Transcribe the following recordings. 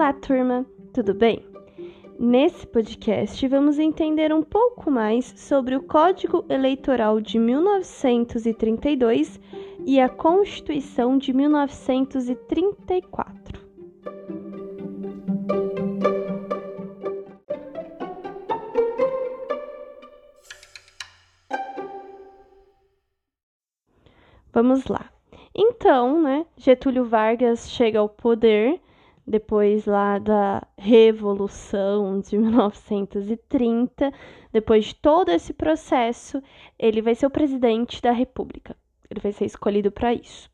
Olá, turma, tudo bem? Nesse podcast, vamos entender um pouco mais sobre o Código Eleitoral de 1932 e a Constituição de 1934. Vamos lá. Então, né, Getúlio Vargas chega ao poder depois lá da Revolução de 1930, depois de todo esse processo, ele vai ser o presidente da República. Ele vai ser escolhido para isso.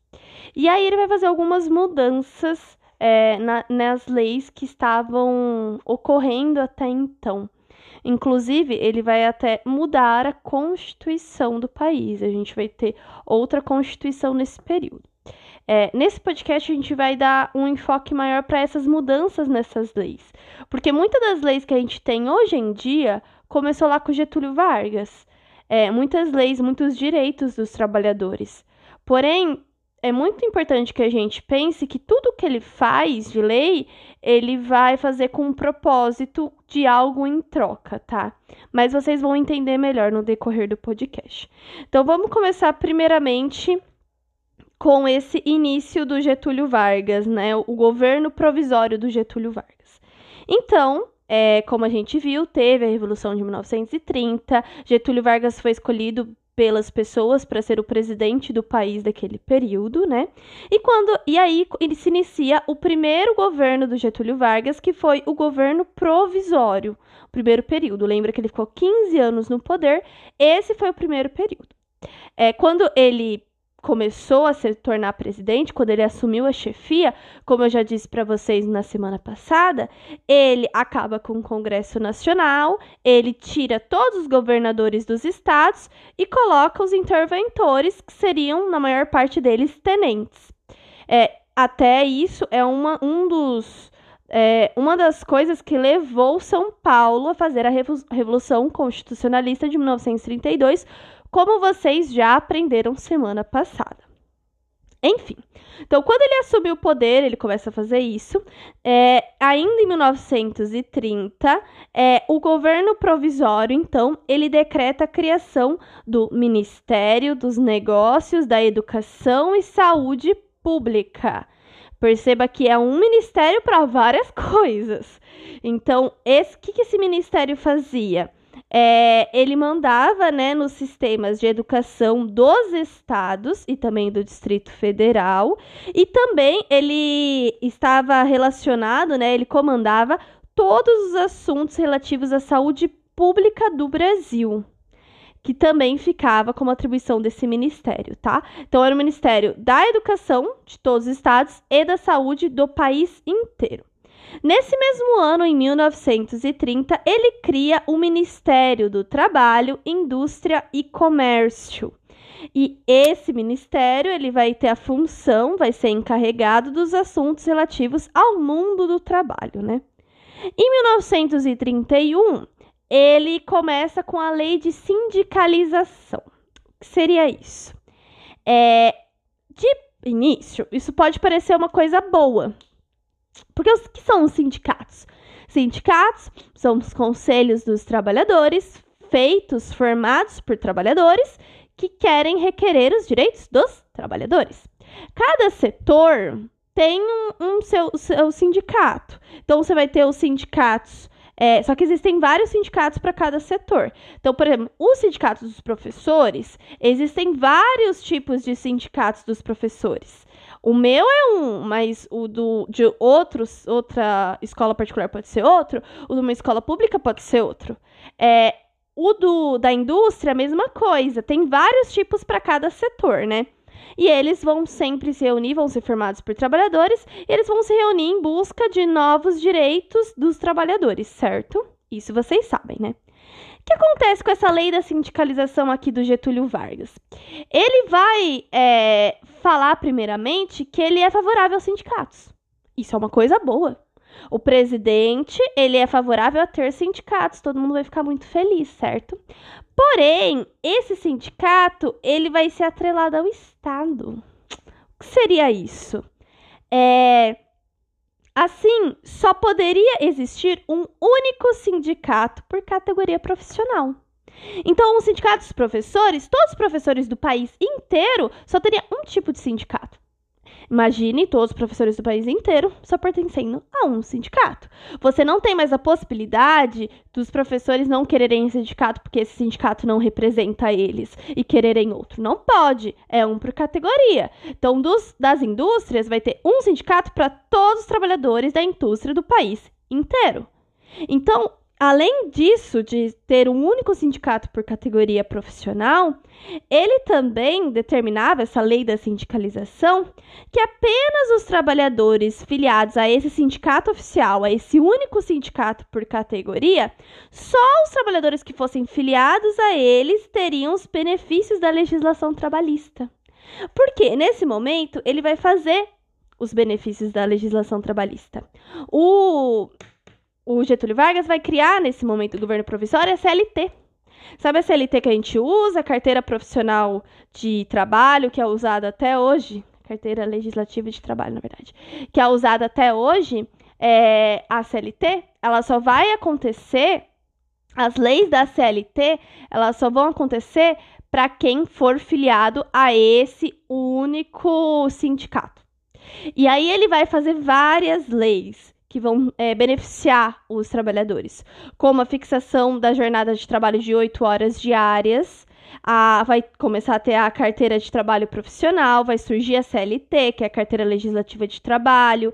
E aí ele vai fazer algumas mudanças é, na, nas leis que estavam ocorrendo até então. Inclusive, ele vai até mudar a constituição do país. A gente vai ter outra constituição nesse período. É, nesse podcast, a gente vai dar um enfoque maior para essas mudanças nessas leis. Porque muitas das leis que a gente tem hoje em dia começou lá com Getúlio Vargas. É, muitas leis, muitos direitos dos trabalhadores. Porém, é muito importante que a gente pense que tudo que ele faz de lei, ele vai fazer com um propósito de algo em troca, tá? Mas vocês vão entender melhor no decorrer do podcast. Então vamos começar primeiramente com esse início do Getúlio Vargas, né? O governo provisório do Getúlio Vargas. Então, é, como a gente viu, teve a Revolução de 1930, Getúlio Vargas foi escolhido pelas pessoas para ser o presidente do país daquele período, né? E quando e aí ele se inicia o primeiro governo do Getúlio Vargas, que foi o governo provisório, o primeiro período. Lembra que ele ficou 15 anos no poder? Esse foi o primeiro período. É, quando ele começou a se tornar presidente, quando ele assumiu a chefia, como eu já disse para vocês na semana passada, ele acaba com o Congresso Nacional, ele tira todos os governadores dos estados e coloca os interventores, que seriam, na maior parte deles, tenentes. É, até isso é uma, um dos. É, uma das coisas que levou São Paulo a fazer a Revolução Constitucionalista de 1932, como vocês já aprenderam semana passada. Enfim, então quando ele assumiu o poder, ele começa a fazer isso. É, ainda em 1930, é, o governo provisório, então, ele decreta a criação do Ministério dos Negócios, da Educação e Saúde Pública. Perceba que é um ministério para várias coisas. Então, o que, que esse ministério fazia? É, ele mandava né, nos sistemas de educação dos estados e também do Distrito Federal, e também ele estava relacionado, né, ele comandava todos os assuntos relativos à saúde pública do Brasil que também ficava como atribuição desse ministério, tá? Então era o Ministério da Educação de todos os estados e da Saúde do país inteiro. Nesse mesmo ano, em 1930, ele cria o Ministério do Trabalho, Indústria e Comércio. E esse ministério, ele vai ter a função, vai ser encarregado dos assuntos relativos ao mundo do trabalho, né? Em 1931, ele começa com a lei de sindicalização. O que seria isso? É, de início, isso pode parecer uma coisa boa, porque o que são os sindicatos? Sindicatos são os conselhos dos trabalhadores, feitos, formados por trabalhadores que querem requerer os direitos dos trabalhadores. Cada setor tem um, um seu, seu sindicato. Então, você vai ter os sindicatos é, só que existem vários sindicatos para cada setor. Então, por exemplo, os sindicatos dos professores, existem vários tipos de sindicatos dos professores. O meu é um, mas o do, de outros, outra escola particular pode ser outro, o de uma escola pública pode ser outro. É, o do, da indústria, a mesma coisa. Tem vários tipos para cada setor, né? E eles vão sempre se reunir, vão ser formados por trabalhadores, e eles vão se reunir em busca de novos direitos dos trabalhadores, certo? Isso vocês sabem, né? Que acontece com essa lei da sindicalização aqui do Getúlio Vargas? Ele vai é, falar, primeiramente, que ele é favorável aos sindicatos. Isso é uma coisa boa. O presidente, ele é favorável a ter sindicatos, todo mundo vai ficar muito feliz, certo? Porém, esse sindicato, ele vai ser atrelado ao Estado. O que seria isso? É, Assim, só poderia existir um único sindicato por categoria profissional. Então, os sindicatos dos professores, todos os professores do país inteiro, só teriam um tipo de sindicato. Imagine todos os professores do país inteiro só pertencendo a um sindicato. Você não tem mais a possibilidade dos professores não quererem sindicato porque esse sindicato não representa eles e quererem outro. Não pode. É um por categoria. Então, dos, das indústrias, vai ter um sindicato para todos os trabalhadores da indústria do país inteiro. Então, Além disso, de ter um único sindicato por categoria profissional, ele também determinava, essa lei da sindicalização, que apenas os trabalhadores filiados a esse sindicato oficial, a esse único sindicato por categoria, só os trabalhadores que fossem filiados a eles teriam os benefícios da legislação trabalhista. Porque nesse momento ele vai fazer os benefícios da legislação trabalhista. O o Getúlio Vargas vai criar, nesse momento do governo provisório, a CLT. Sabe a CLT que a gente usa, a carteira profissional de trabalho, que é usada até hoje? Carteira legislativa de trabalho, na verdade. Que é usada até hoje, é, a CLT, ela só vai acontecer, as leis da CLT, elas só vão acontecer para quem for filiado a esse único sindicato. E aí ele vai fazer várias leis que vão é, beneficiar os trabalhadores, como a fixação da jornada de trabalho de 8 horas diárias, a, vai começar a ter a carteira de trabalho profissional, vai surgir a CLT, que é a carteira legislativa de trabalho.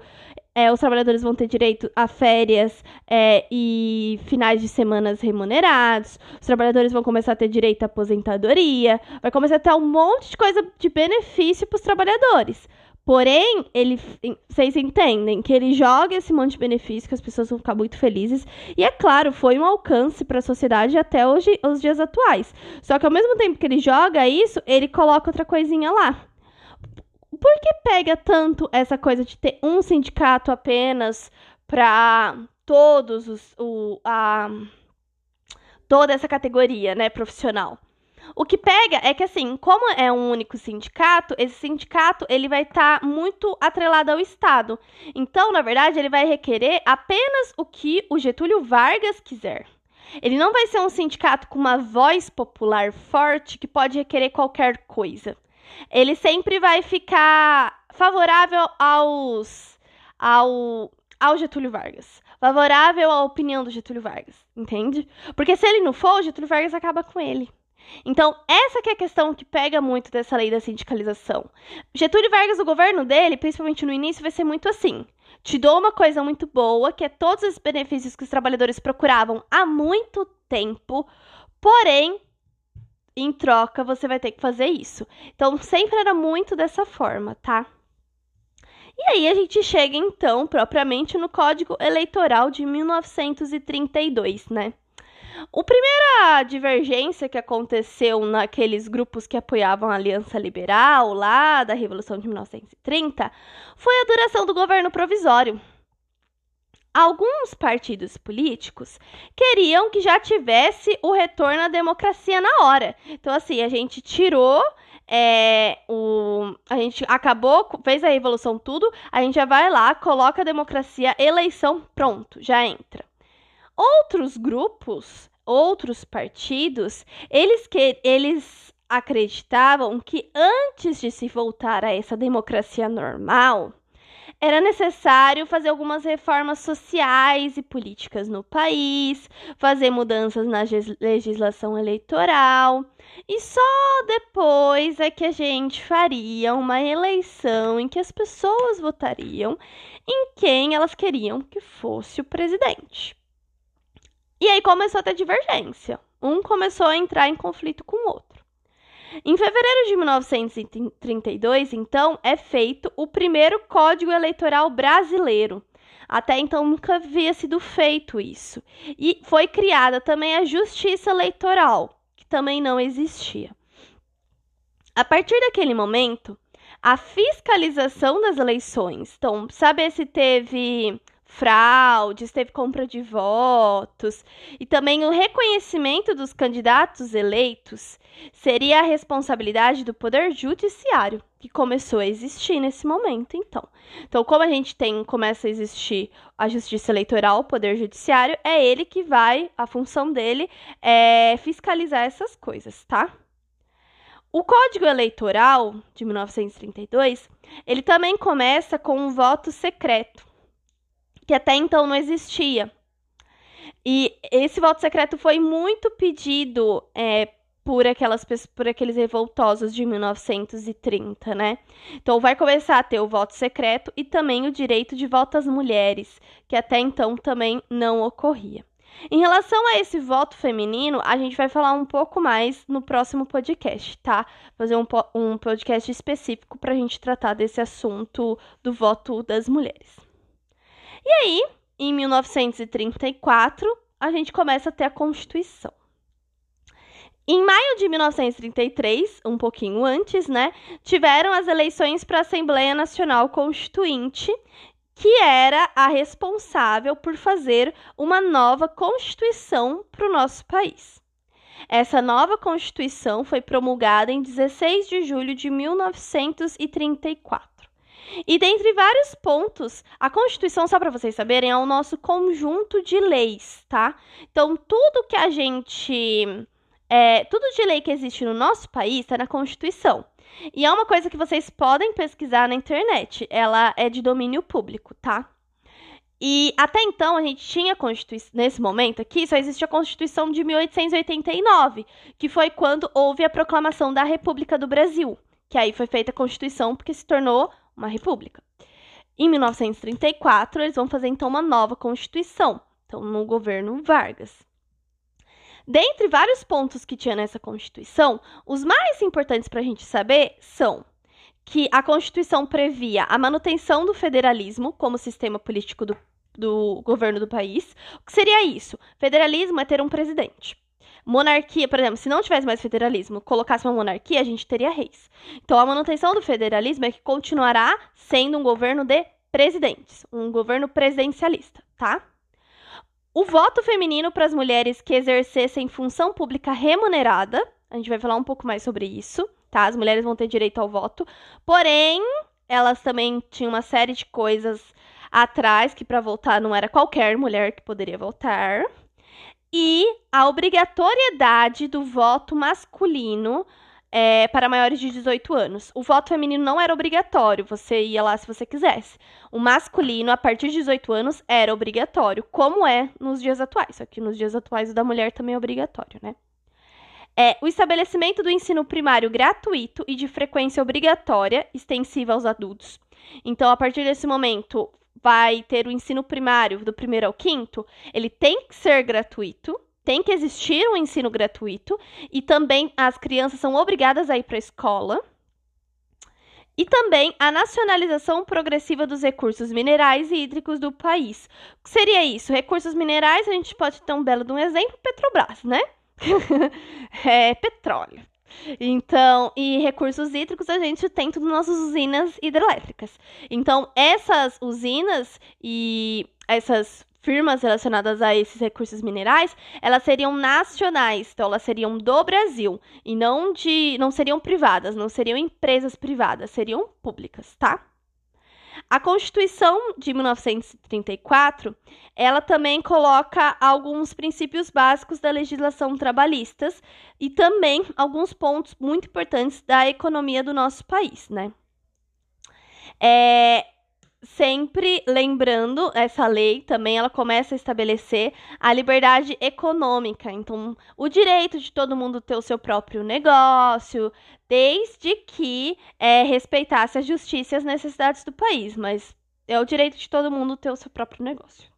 É, os trabalhadores vão ter direito a férias é, e finais de semanas remunerados. Os trabalhadores vão começar a ter direito à aposentadoria. Vai começar a ter um monte de coisa de benefício para os trabalhadores. Porém, ele, vocês entendem que ele joga esse monte de benefício que as pessoas vão ficar muito felizes. E é claro, foi um alcance para a sociedade até hoje, os dias atuais. Só que ao mesmo tempo que ele joga isso, ele coloca outra coisinha lá. Por que pega tanto essa coisa de ter um sindicato apenas para todos os o, a, toda essa categoria, né, profissional? O que pega é que, assim, como é um único sindicato, esse sindicato ele vai estar tá muito atrelado ao Estado. Então, na verdade, ele vai requerer apenas o que o Getúlio Vargas quiser. Ele não vai ser um sindicato com uma voz popular forte que pode requerer qualquer coisa. Ele sempre vai ficar favorável aos ao ao Getúlio Vargas, favorável à opinião do Getúlio Vargas, entende? Porque se ele não for, o Getúlio Vargas acaba com ele. Então, essa que é a questão que pega muito dessa lei da sindicalização. Getúlio Vargas, o governo dele, principalmente no início, vai ser muito assim. Te dou uma coisa muito boa, que é todos os benefícios que os trabalhadores procuravam há muito tempo, porém, em troca, você vai ter que fazer isso. Então, sempre era muito dessa forma, tá? E aí a gente chega então propriamente no Código Eleitoral de 1932, né? O primeira divergência que aconteceu naqueles grupos que apoiavam a Aliança Liberal lá da Revolução de 1930 foi a duração do governo provisório. Alguns partidos políticos queriam que já tivesse o retorno à democracia na hora. Então, assim, a gente tirou é, o, a gente acabou, fez a revolução tudo, a gente já vai lá, coloca a democracia, eleição, pronto, já entra. Outros grupos, outros partidos, eles que eles acreditavam que antes de se voltar a essa democracia normal, era necessário fazer algumas reformas sociais e políticas no país, fazer mudanças na legislação eleitoral, e só depois é que a gente faria uma eleição em que as pessoas votariam em quem elas queriam que fosse o presidente. E aí começou a ter divergência. Um começou a entrar em conflito com o outro. Em fevereiro de 1932, então, é feito o primeiro Código Eleitoral Brasileiro. Até então nunca havia sido feito isso. E foi criada também a Justiça Eleitoral, que também não existia. A partir daquele momento, a fiscalização das eleições, então, saber se teve fraudes, teve compra de votos, e também o reconhecimento dos candidatos eleitos seria a responsabilidade do Poder Judiciário, que começou a existir nesse momento, então. Então, como a gente tem, começa a existir a Justiça Eleitoral, o Poder Judiciário, é ele que vai, a função dele é fiscalizar essas coisas, tá? O Código Eleitoral de 1932, ele também começa com um voto secreto, que até então não existia. E esse voto secreto foi muito pedido é, por, aquelas, por aqueles revoltosos de 1930, né? Então vai começar a ter o voto secreto e também o direito de voto às mulheres, que até então também não ocorria. Em relação a esse voto feminino, a gente vai falar um pouco mais no próximo podcast, tá? Fazer um, um podcast específico para a gente tratar desse assunto do voto das mulheres. E aí, em 1934, a gente começa a ter a Constituição. Em maio de 1933, um pouquinho antes, né, tiveram as eleições para a Assembleia Nacional Constituinte, que era a responsável por fazer uma nova Constituição para o nosso país. Essa nova Constituição foi promulgada em 16 de julho de 1934. E dentre vários pontos, a Constituição, só para vocês saberem, é o nosso conjunto de leis, tá? Então, tudo que a gente. É, tudo de lei que existe no nosso país está na Constituição. E é uma coisa que vocês podem pesquisar na internet. Ela é de domínio público, tá? E até então a gente tinha Constituição. Nesse momento aqui, só existe a Constituição de 1889, que foi quando houve a proclamação da República do Brasil. Que aí foi feita a Constituição porque se tornou uma república. Em 1934, eles vão fazer então uma nova Constituição, então no governo Vargas. Dentre vários pontos que tinha nessa Constituição, os mais importantes para a gente saber são que a Constituição previa a manutenção do federalismo como sistema político do, do governo do país. O que seria isso? Federalismo é ter um presidente. Monarquia, por exemplo, se não tivesse mais federalismo, colocasse uma monarquia, a gente teria reis. Então, a manutenção do federalismo é que continuará sendo um governo de presidentes, um governo presidencialista, tá? O voto feminino para as mulheres que exercessem função pública remunerada, a gente vai falar um pouco mais sobre isso, tá? As mulheres vão ter direito ao voto, porém, elas também tinham uma série de coisas atrás que para votar não era qualquer mulher que poderia votar e a obrigatoriedade do voto masculino é, para maiores de 18 anos. O voto feminino não era obrigatório, você ia lá se você quisesse. O masculino, a partir de 18 anos, era obrigatório, como é nos dias atuais. Só que nos dias atuais o da mulher também é obrigatório, né? É, o estabelecimento do ensino primário gratuito e de frequência obrigatória, extensiva aos adultos. Então, a partir desse momento, vai ter o ensino primário, do primeiro ao quinto, ele tem que ser gratuito, tem que existir um ensino gratuito e também as crianças são obrigadas a ir para a escola. E também a nacionalização progressiva dos recursos minerais e hídricos do país. O que seria isso? Recursos minerais, a gente pode ter um belo de um exemplo, Petrobras, né? é petróleo. Então, e recursos hídricos a gente tem tudo nas usinas hidrelétricas. Então, essas usinas e essas firmas relacionadas a esses recursos minerais, elas seriam nacionais, então elas seriam do Brasil e não de, não seriam privadas, não seriam empresas privadas, seriam públicas, tá? A Constituição de 1934, ela também coloca alguns princípios básicos da legislação trabalhistas e também alguns pontos muito importantes da economia do nosso país, né? É, sempre lembrando, essa lei também ela começa a estabelecer a liberdade econômica. Então, o direito de todo mundo ter o seu próprio negócio, desde que é, respeitasse a justiça e as necessidades do país, mas é o direito de todo mundo ter o seu próprio negócio.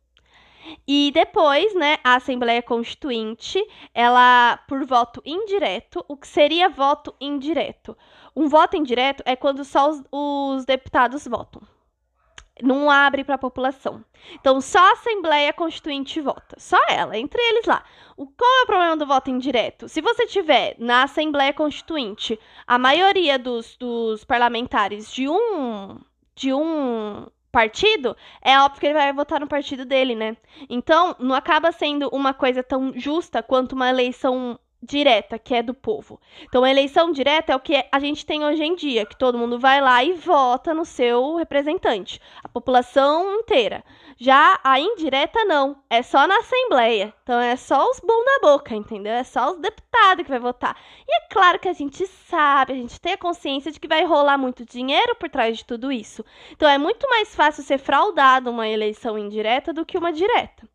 E depois, né, a Assembleia Constituinte, ela, por voto indireto, o que seria voto indireto? Um voto indireto é quando só os, os deputados votam não abre para a população. Então, só a Assembleia Constituinte vota. Só ela, entre eles lá. O, qual é o problema do voto indireto? Se você tiver na Assembleia Constituinte a maioria dos, dos parlamentares de um, de um partido, é óbvio que ele vai votar no partido dele, né? Então, não acaba sendo uma coisa tão justa quanto uma eleição direta, que é do povo. Então, a eleição direta é o que a gente tem hoje em dia, que todo mundo vai lá e vota no seu representante, a população inteira. Já a indireta não, é só na assembleia. Então é só os bons da boca, entendeu? É só os deputados que vai votar. E é claro que a gente sabe, a gente tem a consciência de que vai rolar muito dinheiro por trás de tudo isso. Então é muito mais fácil ser fraudado uma eleição indireta do que uma direta.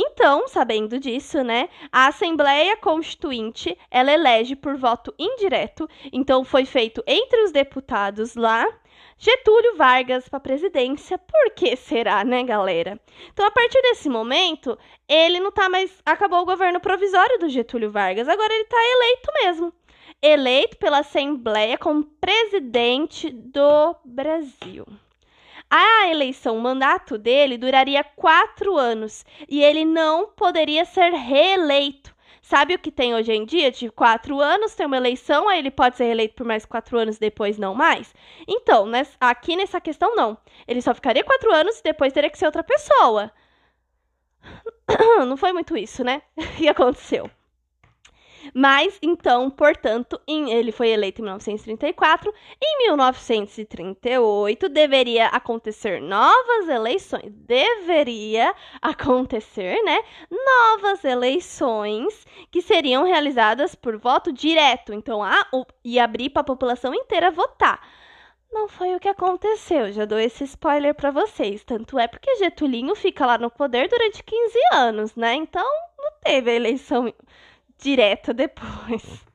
Então, sabendo disso, né, a Assembleia Constituinte, ela elege por voto indireto, então foi feito entre os deputados lá, Getúlio Vargas para presidência. Por que será, né, galera? Então, a partir desse momento, ele não tá mais acabou o governo provisório do Getúlio Vargas, agora ele tá eleito mesmo. Eleito pela Assembleia como presidente do Brasil. A eleição, o mandato dele duraria quatro anos e ele não poderia ser reeleito. Sabe o que tem hoje em dia? De quatro anos, tem uma eleição, aí ele pode ser reeleito por mais quatro anos, depois não mais? Então, aqui nessa questão, não. Ele só ficaria quatro anos e depois teria que ser outra pessoa. Não foi muito isso, né? que aconteceu. Mas, então, portanto, em, ele foi eleito em 1934. Em 1938, deveria acontecer novas eleições. Deveria acontecer, né? Novas eleições que seriam realizadas por voto direto. Então, a, o, e abrir para a população inteira votar. Não foi o que aconteceu, já dou esse spoiler para vocês. Tanto é porque Getulinho fica lá no poder durante 15 anos, né? Então não teve eleição direta depois.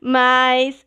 Mas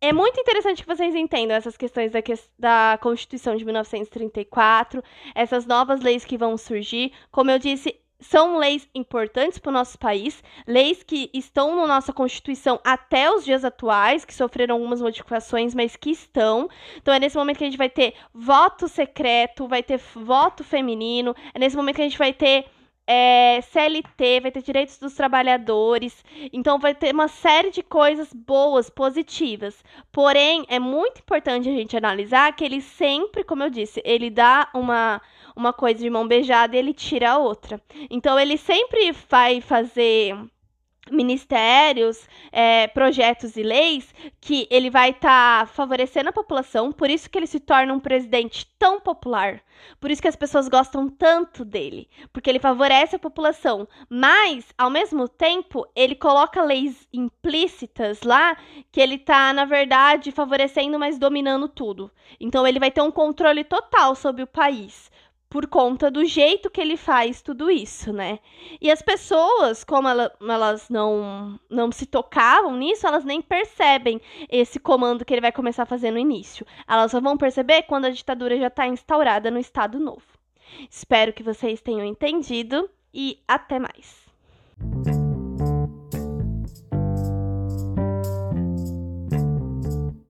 é muito interessante que vocês entendam essas questões da, da, Constituição de 1934, essas novas leis que vão surgir. Como eu disse, são leis importantes para o nosso país, leis que estão na nossa Constituição até os dias atuais, que sofreram algumas modificações, mas que estão. Então é nesse momento que a gente vai ter voto secreto, vai ter voto feminino, é nesse momento que a gente vai ter é, CLT, vai ter direitos dos trabalhadores, então vai ter uma série de coisas boas, positivas. Porém, é muito importante a gente analisar que ele sempre, como eu disse, ele dá uma, uma coisa de mão beijada e ele tira a outra. Então, ele sempre vai fazer ministérios, é, projetos e leis que ele vai estar tá favorecendo a população, por isso que ele se torna um presidente tão popular, por isso que as pessoas gostam tanto dele, porque ele favorece a população, mas ao mesmo tempo ele coloca leis implícitas lá que ele está na verdade favorecendo, mas dominando tudo. Então ele vai ter um controle total sobre o país por conta do jeito que ele faz tudo isso, né? E as pessoas, como ela, elas não, não se tocavam nisso, elas nem percebem esse comando que ele vai começar a fazer no início. Elas só vão perceber quando a ditadura já está instaurada no Estado Novo. Espero que vocês tenham entendido e até mais.